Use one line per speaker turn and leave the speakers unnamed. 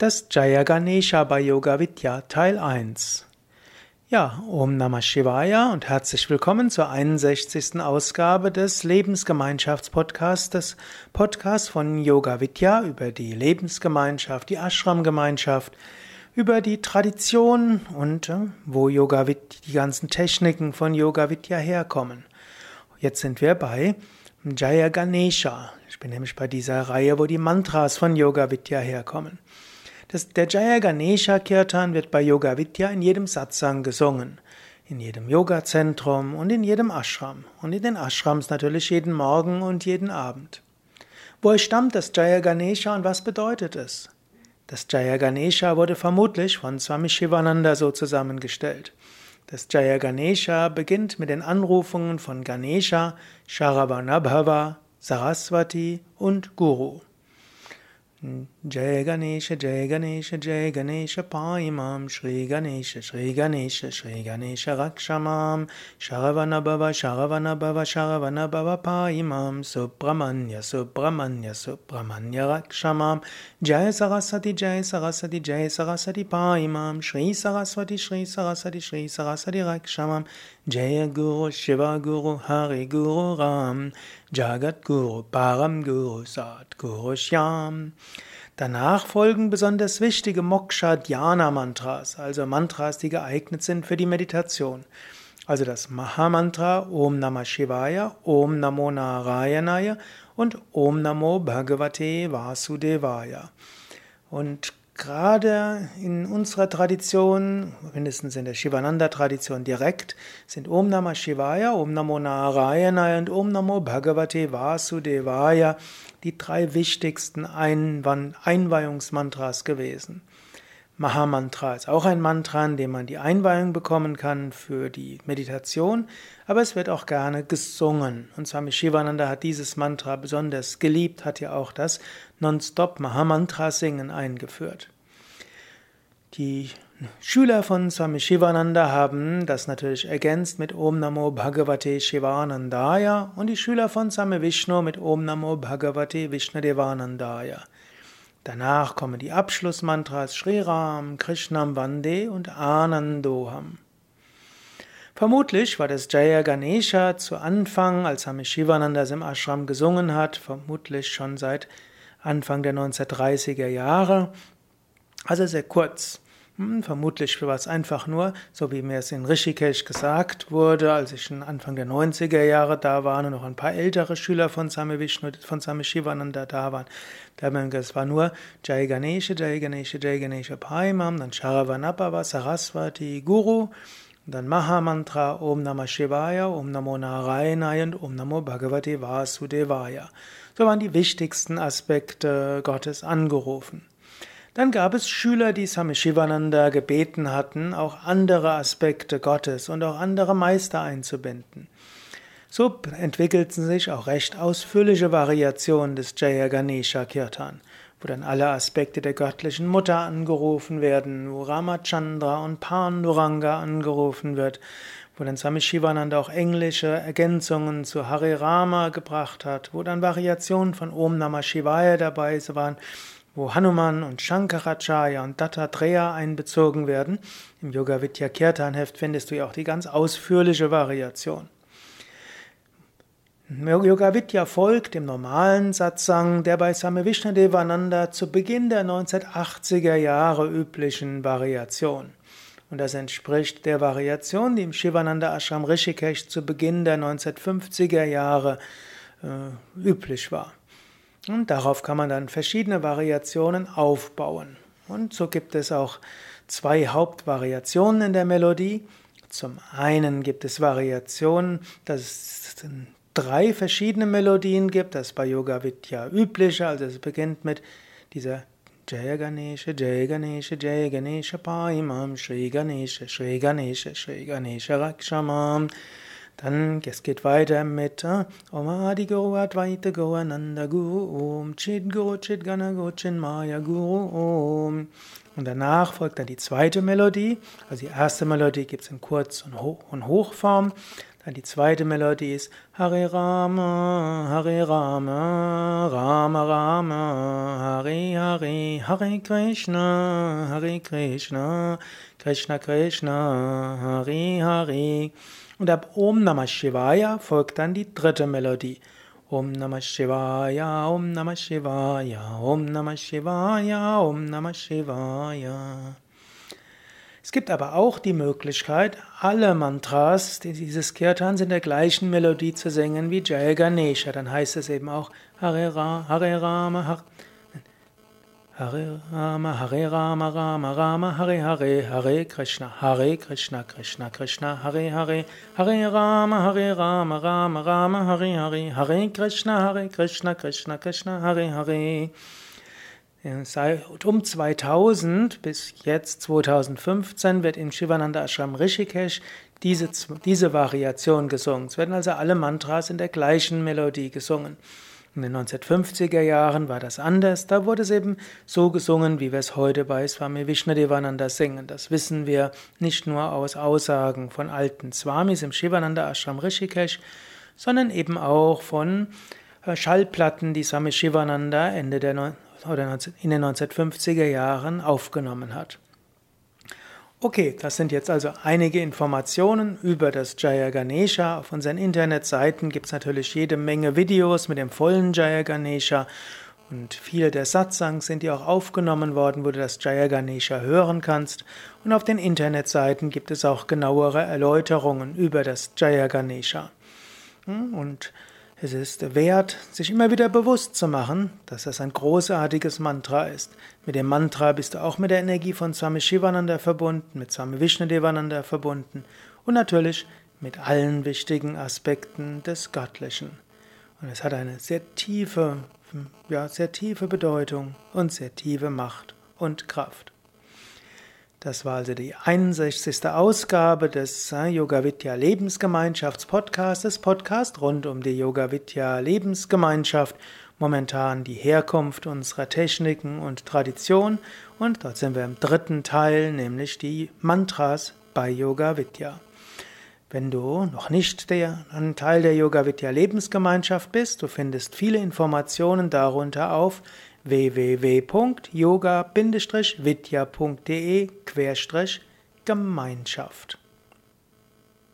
Das Jaya Ganesha bei Yoga Vidya Teil 1. Ja, Om Namah Shivaya und herzlich willkommen zur 61. Ausgabe des Lebensgemeinschaftspodcasts, des Podcasts von Yoga Vidya über die Lebensgemeinschaft, die Ashram-Gemeinschaft, über die Tradition und äh, wo Yoga Vidya, die ganzen Techniken von Yoga Vidya herkommen. Jetzt sind wir bei Jaya Ganesha. Ich bin nämlich bei dieser Reihe, wo die Mantras von Yoga Vidya herkommen. Das, der Jaya Ganesha Kirtan wird bei Yoga Vidya in jedem Satsang gesungen. In jedem Yoga-Zentrum und in jedem Ashram. Und in den Ashrams natürlich jeden Morgen und jeden Abend. Woher stammt das Jaya Ganesha und was bedeutet es? Das Jaya Ganesha wurde vermutlich von Swami Shivananda so zusammengestellt. Das Jaya Ganesha beginnt mit den Anrufungen von Ganesha, Sharavanabhava, Saraswati und Guru. जय गणेश जय गणेश जय गणेश पाहि मां। श्रीगणेश श्रीगणेश श्रीगणेश रक्ष मां। शरवणभव शरवणभव शरवणभव पाहि मां। सुब्रह्मण्य सुब्रह्मण्य रक्ष मां। जय सरस्वती जय सरस्वती जय सरस्वती पाहि मां। श्री सरस्वती श्री सरस्वती श्री सरस्वती रक्ष मां। जय गुरु शिव गुरु हरि गुरु Ram Jagat Guru, Param Guru, Sat Guru Shyam. Danach folgen besonders wichtige Moksha-Dhyana-Mantras, also Mantras, die geeignet sind für die Meditation. Also das Mahamantra Om Namah Shivaya, Om Namo Narayanaya und Om Namo Bhagavate Vasudevaya. Und Gerade in unserer Tradition, mindestens in der Shivananda-Tradition direkt, sind Om Namah Shivaya, Om Namo Narayana und Om Namo Bhagavate Vasudevaya die drei wichtigsten Einweihungsmantras gewesen. Mahamantra ist auch ein Mantra, in dem man die Einweihung bekommen kann für die Meditation, aber es wird auch gerne gesungen. Und Swami Shivananda hat dieses Mantra besonders geliebt, hat ja auch das Nonstop Mahamantra Singen eingeführt. Die Schüler von Swami Shivananda haben das natürlich ergänzt mit Om Namo Bhagavate Shivanandaya und die Schüler von Swami Vishnu mit Om Namo Bhagavate Vishnadevanandaya. Danach kommen die Abschlussmantras Sri Ram, Krishnam Vande und Anandoham. Vermutlich war das Jaya Ganesha zu Anfang, als Swami Shivananda im Ashram gesungen hat, vermutlich schon seit Anfang der 1930er Jahre, also sehr kurz. Hm, vermutlich war es einfach nur, so wie mir es in Rishikesh gesagt wurde, als ich Anfang der 90er Jahre da war und noch ein paar ältere Schüler von Same Vishnu, von Same Shivananda da waren. Da haben wir gesagt, es war nur Jai Ganesha, Jai Ganesha, Jai Ganesha Paimam, dann Sharavanapava, Saraswati, Guru, dann Mahamantra, Om Namah Shivaya, Om Namo Narayanaya und Om Namo Bhagavate Vasudevaya. So waren die wichtigsten Aspekte Gottes angerufen. Dann gab es Schüler, die Swami Shivananda gebeten hatten, auch andere Aspekte Gottes und auch andere Meister einzubinden. So entwickelten sich auch recht ausführliche Variationen des Jaya Ganesha Kirtan, wo dann alle Aspekte der göttlichen Mutter angerufen werden, wo Ramachandra und Panduranga angerufen wird, wo dann Swami Shivananda auch englische Ergänzungen zu Hare Rama gebracht hat, wo dann Variationen von Om Namah Shivaya dabei waren, wo Hanuman und Shankaracharya und Dattatreya einbezogen werden. Im Yoga Vidya Kirtan Heft findest du ja auch die ganz ausführliche Variation. Yoga Vidya folgt dem normalen Satsang der bei Same Vishnadevananda zu Beginn der 1980er Jahre üblichen Variation. Und das entspricht der Variation, die im Shivananda Ashram Rishikesh zu Beginn der 1950er Jahre äh, üblich war. Und darauf kann man dann verschiedene Variationen aufbauen. Und so gibt es auch zwei Hauptvariationen in der Melodie. Zum einen gibt es Variationen, dass es drei verschiedene Melodien gibt, das ist bei Yoga Vidya üblich, also es beginnt mit dieser Jaya Ganesha, Jaya Ganesha, Jaya Ganesha Paimam, Shri Ganesha, Shri Ganesha, Shri Ganesha Rakshamam. Dann, es geht weiter mit äh, Om Adi Guru Advaita Guru Ananda Guru Om Chit Guru Chit Gana Guru Maya Guru Om. Und danach folgt dann die zweite Melodie. Also die erste Melodie gibt es in Kurz- und, Hoch und Hochform. Dann die zweite Melodie ist Hare Rama, Hare Rama, Rama Rama, Hare Hare, Hare Krishna, Hare Krishna, Krishna Krishna, Hare Hare. Und ab Om Namah Shivaya folgt dann die dritte Melodie. Om Namah Shivaya, Om Namah Shivaya, Om Namah Shivaya, Om Namah Shivaya. Es gibt aber auch die Möglichkeit, alle Mantras dieses Kirtans in der gleichen Melodie zu singen wie Jaya Ganesha. Dann heißt es eben auch Hare, Ra, Hare Rama, Hare, Hare Rama, Hare Rama, Rama Rama, Hare Hare, Hare Krishna, Hare Krishna, Krishna Krishna, Hare Hare, Hare Rama, Hare Rama, Rama Rama, Hare Hare, Hare Krishna, Hare Krishna, Krishna Krishna, Hare Hare. Seit um 2000 bis jetzt 2015 wird im Shivananda Ashram Rishikesh diese, diese Variation gesungen. Es werden also alle Mantras in der gleichen Melodie gesungen. In den 1950er Jahren war das anders. Da wurde es eben so gesungen, wie wir es heute bei Swami Vishnadevananda singen. Das wissen wir nicht nur aus Aussagen von alten Swamis im Shivananda Ashram Rishikesh, sondern eben auch von äh, Schallplatten, die Swami Shivananda Ende der oder in den 1950er Jahren aufgenommen hat. Okay, das sind jetzt also einige Informationen über das Jaya Ganesha. Auf unseren Internetseiten gibt es natürlich jede Menge Videos mit dem vollen Jaya Ganesha und viele der Satsangs sind ja auch aufgenommen worden, wo du das Jaya Ganesha hören kannst. Und auf den Internetseiten gibt es auch genauere Erläuterungen über das Jaya Ganesha. Hm, und es ist wert, sich immer wieder bewusst zu machen, dass das ein großartiges Mantra ist. Mit dem Mantra bist du auch mit der Energie von Swami Shivananda verbunden, mit Swami Vishnudevananda verbunden und natürlich mit allen wichtigen Aspekten des Göttlichen. Und es hat eine sehr tiefe, ja, sehr tiefe Bedeutung und sehr tiefe Macht und Kraft. Das war also die 61. Ausgabe des äh, Yoga Vidya Lebensgemeinschafts Podcasts, Podcast rund um die Yoga Vidya Lebensgemeinschaft, momentan die Herkunft unserer Techniken und Tradition und dort sind wir im dritten Teil, nämlich die Mantras bei Yoga Vidya. Wenn du noch nicht der, ein Teil der Yoga Vidya Lebensgemeinschaft bist, du findest viele Informationen darunter auf www.yoga-vidya.de-gemeinschaft